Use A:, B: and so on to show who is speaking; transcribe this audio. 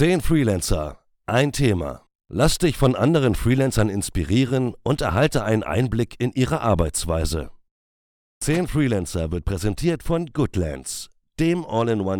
A: 10 Freelancer, ein Thema. Lass dich von anderen Freelancern inspirieren und erhalte einen Einblick in ihre Arbeitsweise. 10 Freelancer wird präsentiert von Goodlands, dem All-in-One